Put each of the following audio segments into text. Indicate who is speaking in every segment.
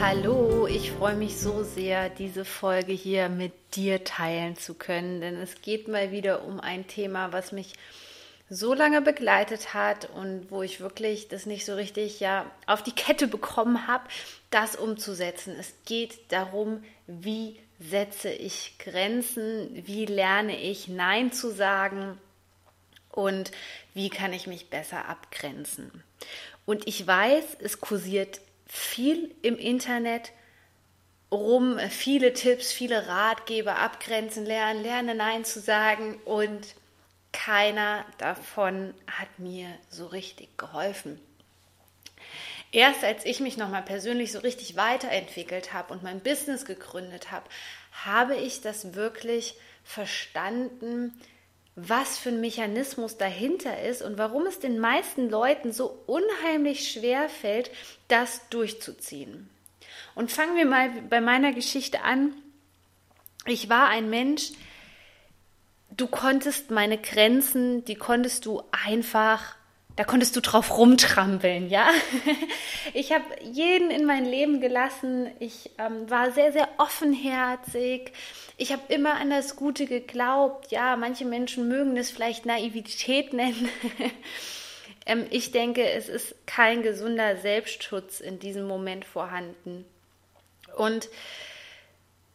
Speaker 1: Hallo, ich freue mich so sehr, diese Folge hier mit dir teilen zu können, denn es geht mal wieder um ein Thema, was mich so lange begleitet hat und wo ich wirklich das nicht so richtig ja auf die Kette bekommen habe, das umzusetzen. Es geht darum, wie setze ich Grenzen, wie lerne ich Nein zu sagen und wie kann ich mich besser abgrenzen. Und ich weiß, es kursiert viel im Internet rum, viele Tipps, viele Ratgeber, abgrenzen lernen, lernen Nein zu sagen und keiner davon hat mir so richtig geholfen. Erst als ich mich nochmal persönlich so richtig weiterentwickelt habe und mein Business gegründet habe, habe ich das wirklich verstanden, was für ein Mechanismus dahinter ist und warum es den meisten Leuten so unheimlich schwer fällt, das durchzuziehen. Und fangen wir mal bei meiner Geschichte an. Ich war ein Mensch, du konntest meine Grenzen, die konntest du einfach, da konntest du drauf rumtrampeln, ja. Ich habe jeden in mein Leben gelassen. Ich ähm, war sehr, sehr offenherzig ich habe immer an das Gute geglaubt. Ja, manche Menschen mögen es vielleicht Naivität nennen. ähm, ich denke, es ist kein gesunder Selbstschutz in diesem Moment vorhanden. Und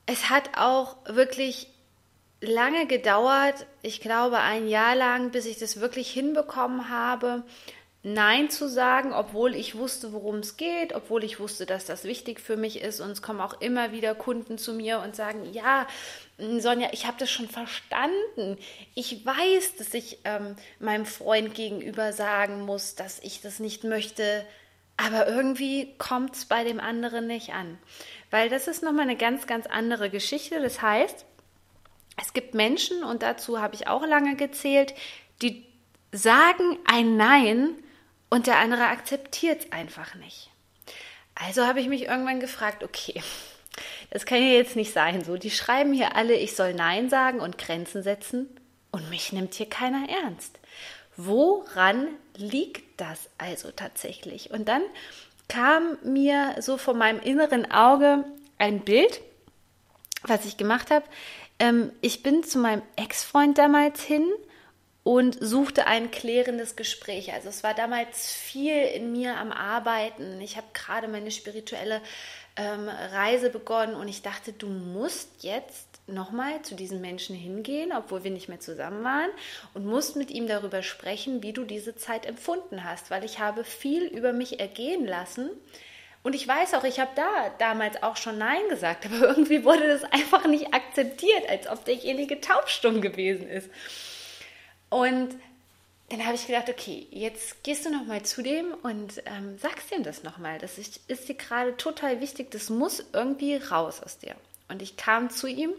Speaker 1: es hat auch wirklich lange gedauert, ich glaube ein Jahr lang, bis ich das wirklich hinbekommen habe, Nein zu sagen, obwohl ich wusste, worum es geht, obwohl ich wusste, dass das wichtig für mich ist. Und es kommen auch immer wieder Kunden zu mir und sagen, ja, Sonja, ich habe das schon verstanden. Ich weiß, dass ich ähm, meinem Freund gegenüber sagen muss, dass ich das nicht möchte. Aber irgendwie kommt es bei dem anderen nicht an. Weil das ist nochmal eine ganz, ganz andere Geschichte. Das heißt, es gibt Menschen, und dazu habe ich auch lange gezählt, die sagen ein Nein, und der andere akzeptiert es einfach nicht. Also habe ich mich irgendwann gefragt, okay, das kann ja jetzt nicht sein. So, die schreiben hier alle, ich soll Nein sagen und Grenzen setzen und mich nimmt hier keiner ernst. Woran liegt das also tatsächlich? Und dann kam mir so vor meinem inneren Auge ein Bild, was ich gemacht habe. Ähm, ich bin zu meinem Ex-Freund damals hin und suchte ein klärendes Gespräch. Also es war damals viel in mir am Arbeiten. Ich habe gerade meine spirituelle ähm, Reise begonnen und ich dachte, du musst jetzt nochmal zu diesem Menschen hingehen, obwohl wir nicht mehr zusammen waren und musst mit ihm darüber sprechen, wie du diese Zeit empfunden hast, weil ich habe viel über mich ergehen lassen. Und ich weiß auch, ich habe da damals auch schon Nein gesagt, aber irgendwie wurde das einfach nicht akzeptiert, als ob derjenige taubstumm gewesen ist. Und dann habe ich gedacht, okay, jetzt gehst du nochmal zu dem und ähm, sagst ihm das nochmal. Das ist, ist dir gerade total wichtig, das muss irgendwie raus aus dir. Und ich kam zu ihm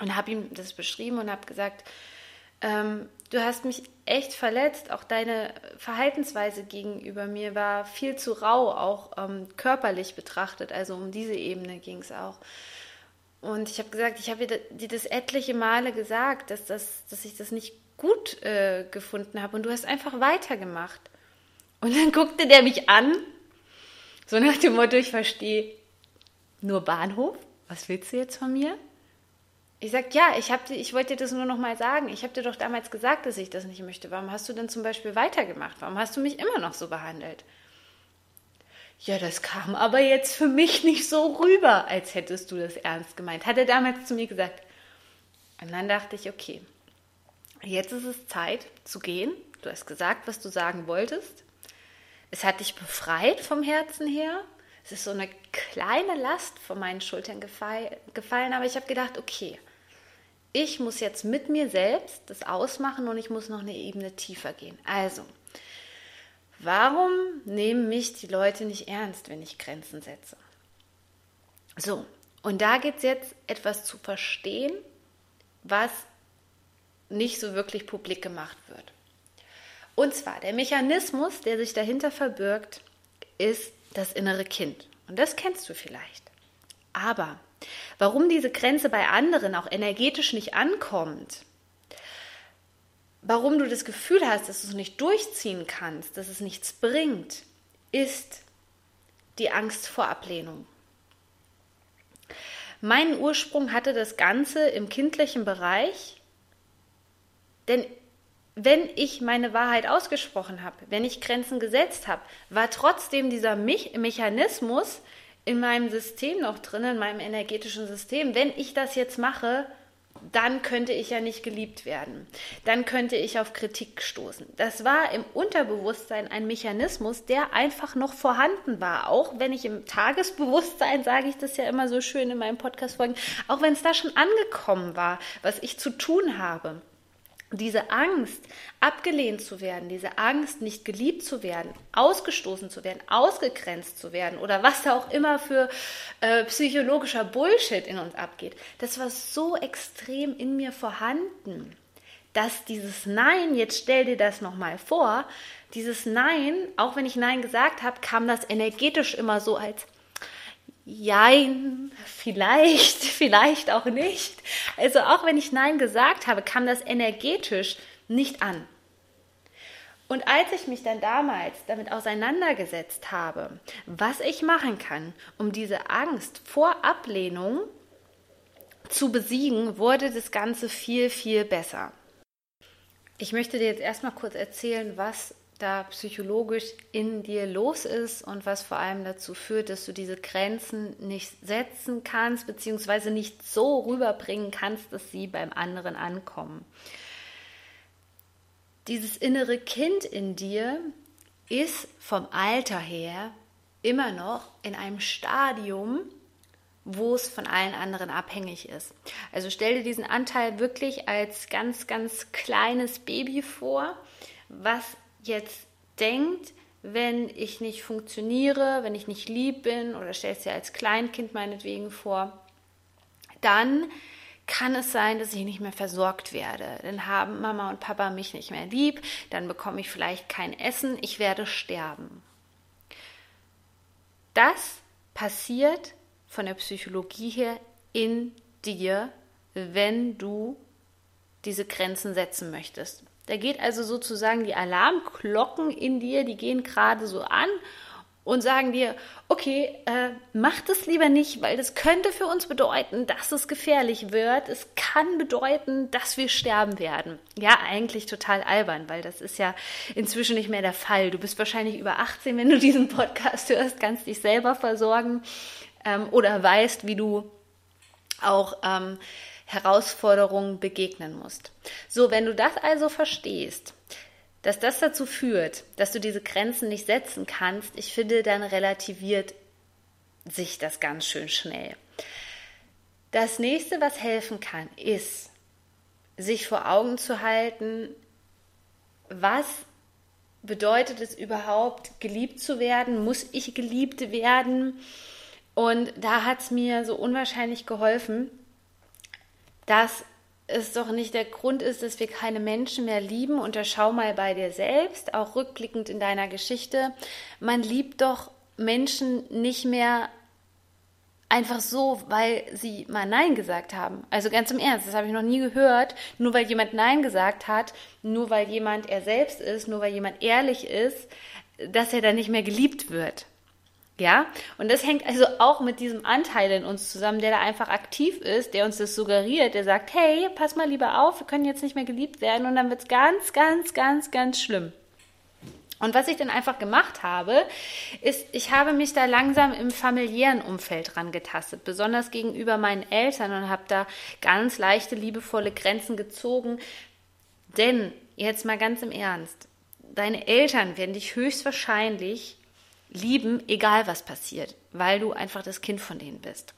Speaker 1: und habe ihm das beschrieben und habe gesagt, ähm, du hast mich echt verletzt, auch deine Verhaltensweise gegenüber mir war viel zu rau, auch ähm, körperlich betrachtet, also um diese Ebene ging es auch. Und ich habe gesagt, ich habe dir das etliche Male gesagt, dass, das, dass ich das nicht gut äh, gefunden habe und du hast einfach weitergemacht. Und dann guckte der mich an, so nach dem Motto, ich verstehe nur Bahnhof, was willst du jetzt von mir? Ich sag ja, ich, hab, ich wollte dir das nur noch mal sagen. Ich habe dir doch damals gesagt, dass ich das nicht möchte. Warum hast du denn zum Beispiel weitergemacht? Warum hast du mich immer noch so behandelt? Ja, das kam aber jetzt für mich nicht so rüber, als hättest du das ernst gemeint. Hat er damals zu mir gesagt. Und dann dachte ich, okay, Jetzt ist es Zeit zu gehen. Du hast gesagt, was du sagen wolltest. Es hat dich befreit vom Herzen her. Es ist so eine kleine Last von meinen Schultern gefallen, aber ich habe gedacht, okay, ich muss jetzt mit mir selbst das ausmachen und ich muss noch eine Ebene tiefer gehen. Also, warum nehmen mich die Leute nicht ernst, wenn ich Grenzen setze? So, Und da geht es jetzt etwas zu verstehen, was nicht so wirklich publik gemacht wird. Und zwar der Mechanismus, der sich dahinter verbirgt, ist das innere Kind. Und das kennst du vielleicht. Aber warum diese Grenze bei anderen auch energetisch nicht ankommt, warum du das Gefühl hast, dass du es nicht durchziehen kannst, dass es nichts bringt, ist die Angst vor Ablehnung. Meinen Ursprung hatte das Ganze im kindlichen Bereich, denn wenn ich meine Wahrheit ausgesprochen habe, wenn ich Grenzen gesetzt habe, war trotzdem dieser Me Mechanismus in meinem System noch drin, in meinem energetischen System. Wenn ich das jetzt mache, dann könnte ich ja nicht geliebt werden. Dann könnte ich auf Kritik stoßen. Das war im Unterbewusstsein ein Mechanismus, der einfach noch vorhanden war. Auch wenn ich im Tagesbewusstsein, sage ich das ja immer so schön in meinem Podcast-Folgen, auch wenn es da schon angekommen war, was ich zu tun habe diese Angst, abgelehnt zu werden, diese Angst, nicht geliebt zu werden, ausgestoßen zu werden, ausgegrenzt zu werden oder was da auch immer für äh, psychologischer Bullshit in uns abgeht, das war so extrem in mir vorhanden, dass dieses Nein, jetzt stell dir das nochmal vor, dieses Nein, auch wenn ich Nein gesagt habe, kam das energetisch immer so als Jein, vielleicht, vielleicht auch nicht. Also auch wenn ich Nein gesagt habe, kam das energetisch nicht an. Und als ich mich dann damals damit auseinandergesetzt habe, was ich machen kann, um diese Angst vor Ablehnung zu besiegen, wurde das Ganze viel, viel besser. Ich möchte dir jetzt erstmal kurz erzählen, was da psychologisch in dir los ist und was vor allem dazu führt, dass du diese Grenzen nicht setzen kannst, beziehungsweise nicht so rüberbringen kannst, dass sie beim anderen ankommen. Dieses innere Kind in dir ist vom Alter her immer noch in einem Stadium, wo es von allen anderen abhängig ist. Also stell dir diesen Anteil wirklich als ganz, ganz kleines Baby vor, was jetzt denkt, wenn ich nicht funktioniere, wenn ich nicht lieb bin oder stellst dir als Kleinkind meinetwegen vor, dann kann es sein, dass ich nicht mehr versorgt werde. Dann haben Mama und Papa mich nicht mehr lieb, dann bekomme ich vielleicht kein Essen, ich werde sterben. Das passiert von der Psychologie her in dir, wenn du diese Grenzen setzen möchtest. Da geht also sozusagen die Alarmglocken in dir, die gehen gerade so an und sagen dir, okay, äh, mach das lieber nicht, weil das könnte für uns bedeuten, dass es gefährlich wird. Es kann bedeuten, dass wir sterben werden. Ja, eigentlich total albern, weil das ist ja inzwischen nicht mehr der Fall. Du bist wahrscheinlich über 18, wenn du diesen Podcast hörst, kannst dich selber versorgen ähm, oder weißt, wie du auch ähm, Herausforderungen begegnen musst. So, wenn du das also verstehst, dass das dazu führt, dass du diese Grenzen nicht setzen kannst, ich finde, dann relativiert sich das ganz schön schnell. Das nächste, was helfen kann, ist, sich vor Augen zu halten, was bedeutet es überhaupt, geliebt zu werden? Muss ich geliebt werden? Und da hat es mir so unwahrscheinlich geholfen, dass es doch nicht der Grund ist, dass wir keine Menschen mehr lieben. Und da schau mal bei dir selbst, auch rückblickend in deiner Geschichte. Man liebt doch Menschen nicht mehr einfach so, weil sie mal Nein gesagt haben. Also ganz im Ernst, das habe ich noch nie gehört. Nur weil jemand Nein gesagt hat, nur weil jemand er selbst ist, nur weil jemand ehrlich ist, dass er dann nicht mehr geliebt wird. Ja, und das hängt also auch mit diesem Anteil in uns zusammen, der da einfach aktiv ist, der uns das suggeriert, der sagt, hey, pass mal lieber auf, wir können jetzt nicht mehr geliebt werden und dann wird es ganz, ganz, ganz, ganz schlimm. Und was ich dann einfach gemacht habe, ist, ich habe mich da langsam im familiären Umfeld rangetastet, besonders gegenüber meinen Eltern und habe da ganz leichte, liebevolle Grenzen gezogen. Denn, jetzt mal ganz im Ernst, deine Eltern werden dich höchstwahrscheinlich lieben, egal was passiert, weil du einfach das Kind von denen bist.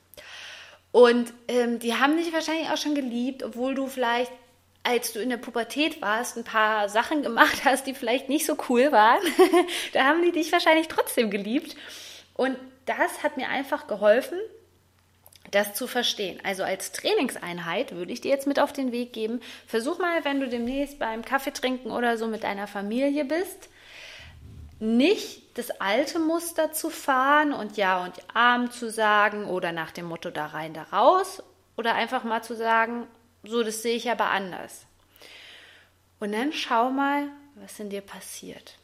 Speaker 1: Und ähm, die haben dich wahrscheinlich auch schon geliebt, obwohl du vielleicht, als du in der Pubertät warst, ein paar Sachen gemacht hast, die vielleicht nicht so cool waren. da haben die dich wahrscheinlich trotzdem geliebt. Und das hat mir einfach geholfen, das zu verstehen. Also als Trainingseinheit würde ich dir jetzt mit auf den Weg geben. Versuch mal, wenn du demnächst beim Kaffee trinken oder so mit deiner Familie bist, nicht das alte Muster zu fahren und Ja und Arm zu sagen oder nach dem Motto da rein, da raus oder einfach mal zu sagen, so, das sehe ich aber anders. Und dann schau mal, was in dir passiert.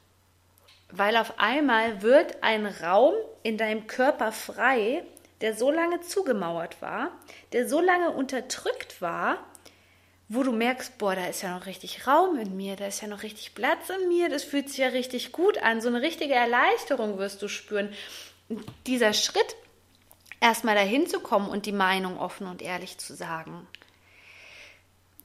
Speaker 1: Weil auf einmal wird ein Raum in deinem Körper frei, der so lange zugemauert war, der so lange unterdrückt war, wo du merkst, boah, da ist ja noch richtig Raum in mir, da ist ja noch richtig Platz in mir, das fühlt sich ja richtig gut an, so eine richtige Erleichterung wirst du spüren. dieser Schritt, erstmal dahin zu kommen und die Meinung offen und ehrlich zu sagen,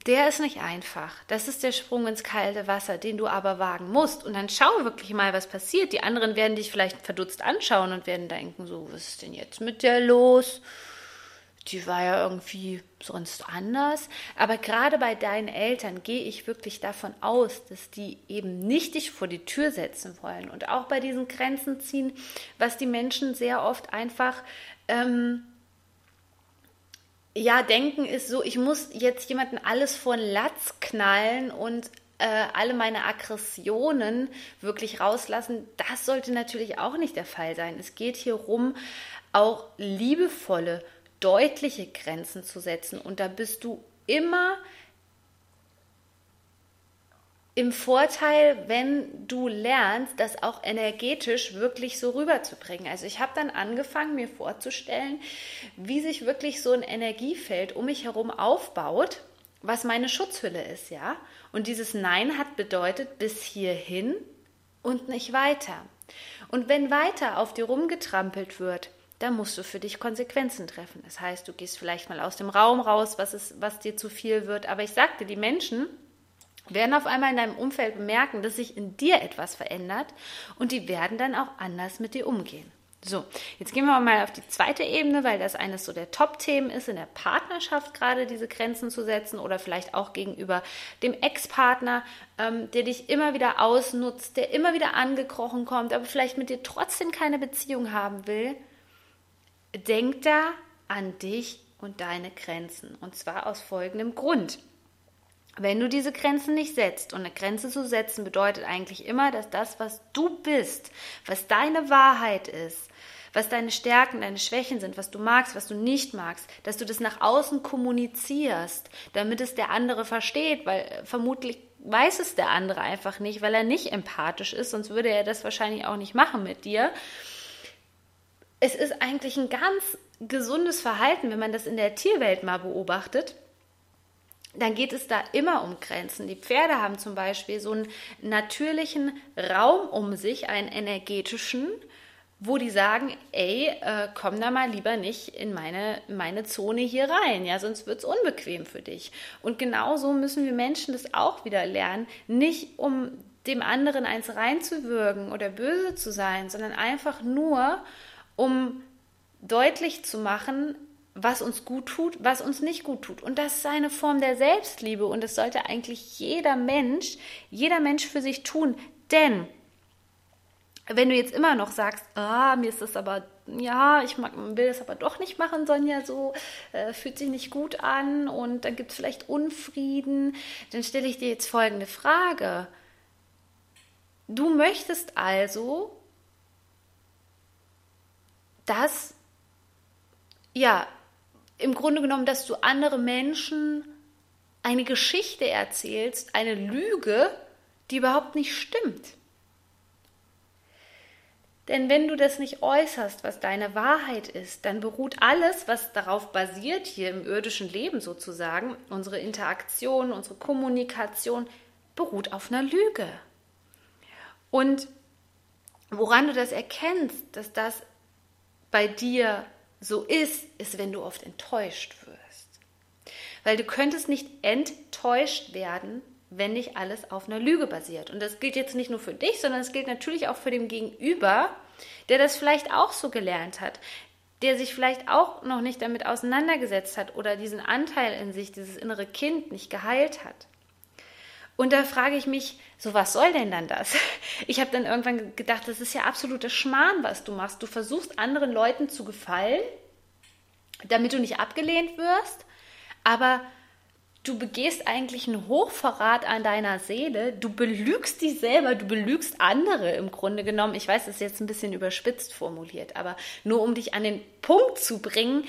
Speaker 1: der ist nicht einfach. Das ist der Sprung ins kalte Wasser, den du aber wagen musst. Und dann schau wirklich mal, was passiert. Die anderen werden dich vielleicht verdutzt anschauen und werden denken, so, was ist denn jetzt mit der los? Die war ja irgendwie sonst anders. Aber gerade bei deinen Eltern gehe ich wirklich davon aus, dass die eben nicht dich vor die Tür setzen wollen. Und auch bei diesen Grenzen ziehen, was die Menschen sehr oft einfach ähm, ja, denken ist so, ich muss jetzt jemanden alles vor den Latz knallen und äh, alle meine Aggressionen wirklich rauslassen. Das sollte natürlich auch nicht der Fall sein. Es geht hier rum, auch liebevolle, deutliche Grenzen zu setzen. Und da bist du immer im Vorteil, wenn du lernst, das auch energetisch wirklich so rüberzubringen. Also ich habe dann angefangen, mir vorzustellen, wie sich wirklich so ein Energiefeld um mich herum aufbaut, was meine Schutzhülle ist, ja. Und dieses Nein hat bedeutet bis hierhin und nicht weiter. Und wenn weiter auf dir rumgetrampelt wird, dann musst du für dich Konsequenzen treffen. Das heißt, du gehst vielleicht mal aus dem Raum raus, was, ist, was dir zu viel wird. Aber ich sagte, die Menschen, werden auf einmal in deinem Umfeld bemerken, dass sich in dir etwas verändert und die werden dann auch anders mit dir umgehen. So, jetzt gehen wir mal auf die zweite Ebene, weil das eines so der Top-Themen ist, in der Partnerschaft gerade diese Grenzen zu setzen oder vielleicht auch gegenüber dem Ex-Partner, ähm, der dich immer wieder ausnutzt, der immer wieder angekrochen kommt, aber vielleicht mit dir trotzdem keine Beziehung haben will. Denk da an dich und deine Grenzen. Und zwar aus folgendem Grund. Wenn du diese Grenzen nicht setzt, und eine Grenze zu setzen bedeutet eigentlich immer, dass das, was du bist, was deine Wahrheit ist, was deine Stärken, deine Schwächen sind, was du magst, was du nicht magst, dass du das nach außen kommunizierst, damit es der andere versteht, weil äh, vermutlich weiß es der andere einfach nicht, weil er nicht empathisch ist, sonst würde er das wahrscheinlich auch nicht machen mit dir. Es ist eigentlich ein ganz gesundes Verhalten, wenn man das in der Tierwelt mal beobachtet dann geht es da immer um Grenzen. Die Pferde haben zum Beispiel so einen natürlichen Raum um sich, einen energetischen, wo die sagen, ey, äh, komm da mal lieber nicht in meine, meine Zone hier rein, ja, sonst wird es unbequem für dich. Und genauso müssen wir Menschen das auch wieder lernen, nicht um dem anderen eins reinzuwürgen oder böse zu sein, sondern einfach nur, um deutlich zu machen, was uns gut tut, was uns nicht gut tut. Und das ist eine Form der Selbstliebe und das sollte eigentlich jeder Mensch, jeder Mensch für sich tun. Denn wenn du jetzt immer noch sagst, ah, mir ist das aber, ja, ich mag, will das aber doch nicht machen, Sonja, so äh, fühlt sich nicht gut an und dann gibt es vielleicht Unfrieden, dann stelle ich dir jetzt folgende Frage. Du möchtest also, dass ja, im Grunde genommen, dass du andere Menschen eine Geschichte erzählst, eine Lüge, die überhaupt nicht stimmt. Denn wenn du das nicht äußerst, was deine Wahrheit ist, dann beruht alles, was darauf basiert, hier im irdischen Leben sozusagen, unsere Interaktion, unsere Kommunikation, beruht auf einer Lüge. Und woran du das erkennst, dass das bei dir so ist, ist, wenn du oft enttäuscht wirst. Weil du könntest nicht enttäuscht werden, wenn nicht alles auf einer Lüge basiert. Und das gilt jetzt nicht nur für dich, sondern es gilt natürlich auch für den Gegenüber, der das vielleicht auch so gelernt hat, der sich vielleicht auch noch nicht damit auseinandergesetzt hat oder diesen Anteil in sich, dieses innere Kind nicht geheilt hat. Und da frage ich mich, so was soll denn dann das? Ich habe dann irgendwann gedacht, das ist ja absoluter Schmarrn, was du machst. Du versuchst anderen Leuten zu gefallen damit du nicht abgelehnt wirst, aber du begehst eigentlich einen Hochverrat an deiner Seele, du belügst dich selber, du belügst andere im Grunde genommen. Ich weiß, das ist jetzt ein bisschen überspitzt formuliert, aber nur um dich an den Punkt zu bringen,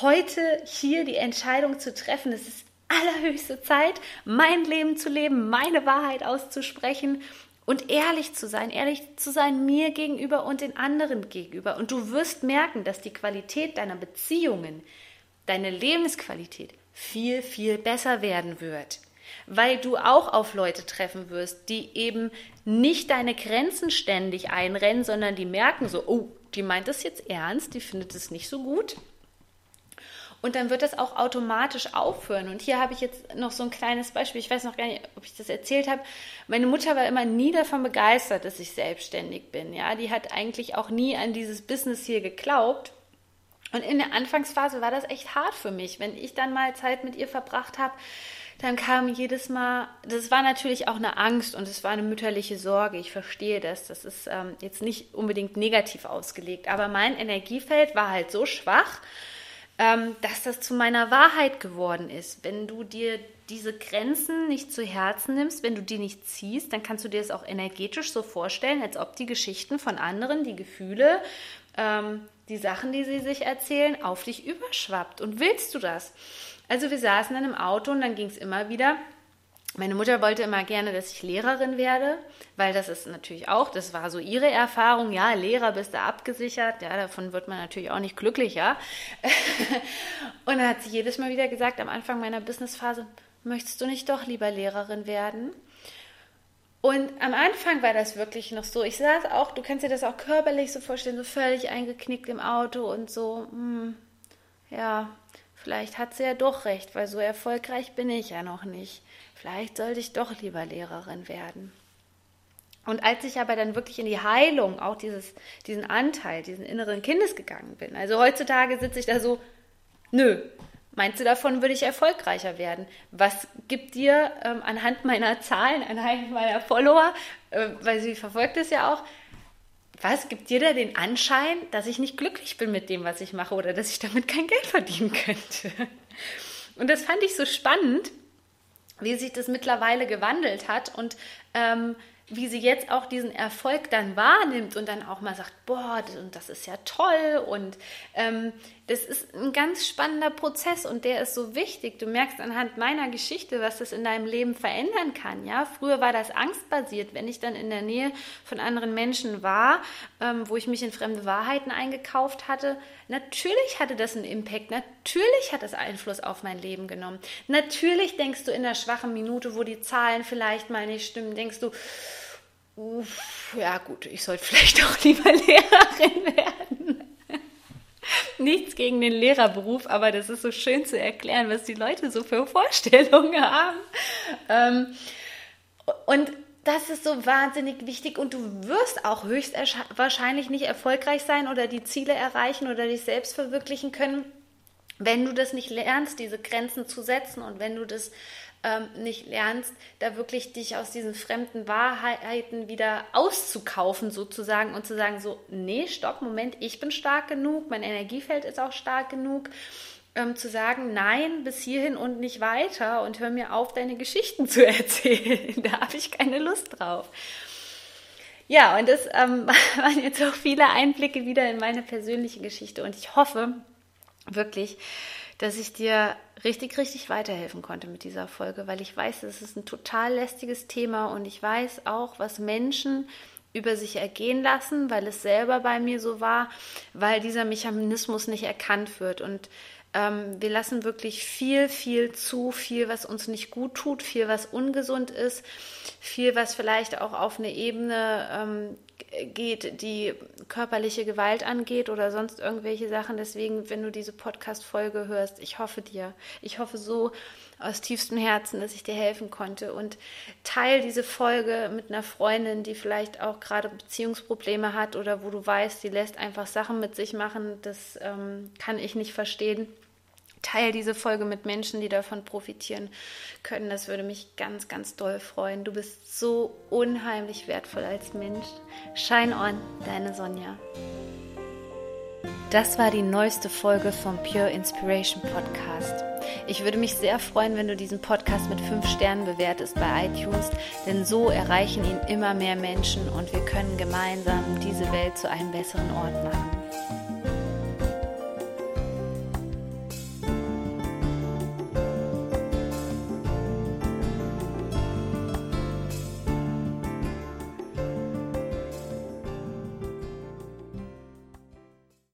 Speaker 1: heute hier die Entscheidung zu treffen, es ist allerhöchste Zeit, mein Leben zu leben, meine Wahrheit auszusprechen und ehrlich zu sein, ehrlich zu sein mir gegenüber und den anderen gegenüber. Und du wirst merken, dass die Qualität deiner Beziehungen, deine Lebensqualität viel, viel besser werden wird. Weil du auch auf Leute treffen wirst, die eben nicht deine Grenzen ständig einrennen, sondern die merken so, oh, die meint es jetzt ernst, die findet es nicht so gut und dann wird das auch automatisch aufhören. Und hier habe ich jetzt noch so ein kleines Beispiel. Ich weiß noch gar nicht, ob ich das erzählt habe. Meine Mutter war immer nie davon begeistert, dass ich selbstständig bin. Ja, die hat eigentlich auch nie an dieses Business hier geglaubt. Und in der Anfangsphase war das echt hart für mich. Wenn ich dann mal Zeit mit ihr verbracht habe, dann kam jedes Mal, das war natürlich auch eine Angst und es war eine mütterliche Sorge. Ich verstehe das. Das ist ähm, jetzt nicht unbedingt negativ ausgelegt. Aber mein Energiefeld war halt so schwach, ähm, dass das zu meiner Wahrheit geworden ist. Wenn du dir diese Grenzen nicht zu Herzen nimmst, wenn du die nicht ziehst, dann kannst du dir das auch energetisch so vorstellen, als ob die Geschichten von anderen, die Gefühle, ähm, die Sachen, die sie sich erzählen, auf dich überschwappt. Und willst du das? Also wir saßen dann im Auto und dann ging es immer wieder meine Mutter wollte immer gerne, dass ich Lehrerin werde, weil das ist natürlich auch, das war so ihre Erfahrung, ja, Lehrer bist du abgesichert, ja, davon wird man natürlich auch nicht glücklicher. und dann hat sie jedes Mal wieder gesagt, am Anfang meiner Businessphase, möchtest du nicht doch lieber Lehrerin werden? Und am Anfang war das wirklich noch so. Ich saß auch, du kannst dir das auch körperlich so vorstellen, so völlig eingeknickt im Auto und so, hm, ja, vielleicht hat sie ja doch recht, weil so erfolgreich bin ich ja noch nicht vielleicht sollte ich doch lieber Lehrerin werden. Und als ich aber dann wirklich in die Heilung, auch dieses, diesen Anteil, diesen inneren Kindes gegangen bin, also heutzutage sitze ich da so, nö, meinst du, davon würde ich erfolgreicher werden? Was gibt dir ähm, anhand meiner Zahlen, anhand meiner Follower, äh, weil sie verfolgt es ja auch, was gibt dir da den Anschein, dass ich nicht glücklich bin mit dem, was ich mache oder dass ich damit kein Geld verdienen könnte? Und das fand ich so spannend, wie sich das mittlerweile gewandelt hat und ähm, wie sie jetzt auch diesen Erfolg dann wahrnimmt und dann auch mal sagt, boah, das ist ja toll und ähm, das ist ein ganz spannender Prozess und der ist so wichtig. Du merkst anhand meiner Geschichte, was das in deinem Leben verändern kann. Ja, früher war das angstbasiert, wenn ich dann in der Nähe von anderen Menschen war, ähm, wo ich mich in fremde Wahrheiten eingekauft hatte. Natürlich hatte das einen Impact. Natürlich hat das Einfluss auf mein Leben genommen. Natürlich denkst du in der schwachen Minute, wo die Zahlen vielleicht mal nicht stimmen, denkst du ja gut, ich sollte vielleicht auch lieber Lehrerin werden. Nichts gegen den Lehrerberuf, aber das ist so schön zu erklären, was die Leute so für Vorstellungen haben. Ähm, und das ist so wahnsinnig wichtig und du wirst auch höchstwahrscheinlich nicht erfolgreich sein oder die Ziele erreichen oder dich selbst verwirklichen können, wenn du das nicht lernst, diese Grenzen zu setzen und wenn du das ähm, nicht lernst, da wirklich dich aus diesen fremden Wahrheiten wieder auszukaufen sozusagen und zu sagen so, nee, stopp, Moment, ich bin stark genug, mein Energiefeld ist auch stark genug, ähm, zu sagen, nein, bis hierhin und nicht weiter und hör mir auf, deine Geschichten zu erzählen. da habe ich keine Lust drauf. Ja, und das ähm, waren jetzt auch viele Einblicke wieder in meine persönliche Geschichte und ich hoffe wirklich, dass ich dir richtig, richtig weiterhelfen konnte mit dieser Folge, weil ich weiß, es ist ein total lästiges Thema und ich weiß auch, was Menschen über sich ergehen lassen, weil es selber bei mir so war, weil dieser Mechanismus nicht erkannt wird. Und ähm, wir lassen wirklich viel, viel zu, viel, was uns nicht gut tut, viel, was ungesund ist, viel, was vielleicht auch auf eine Ebene ähm, geht, die körperliche Gewalt angeht oder sonst irgendwelche Sachen. Deswegen, wenn du diese Podcast-Folge hörst, ich hoffe dir, ich hoffe so aus tiefstem Herzen, dass ich dir helfen konnte. Und teil diese Folge mit einer Freundin, die vielleicht auch gerade Beziehungsprobleme hat oder wo du weißt, die lässt einfach Sachen mit sich machen, das ähm, kann ich nicht verstehen Teil diese Folge mit Menschen, die davon profitieren können. Das würde mich ganz, ganz doll freuen. Du bist so unheimlich wertvoll als Mensch. Shine on, deine Sonja. Das war die neueste Folge vom Pure Inspiration Podcast. Ich würde mich sehr freuen, wenn du diesen Podcast mit fünf Sternen bewertest bei iTunes, denn so erreichen ihn immer mehr Menschen und wir können gemeinsam diese Welt zu einem besseren Ort machen.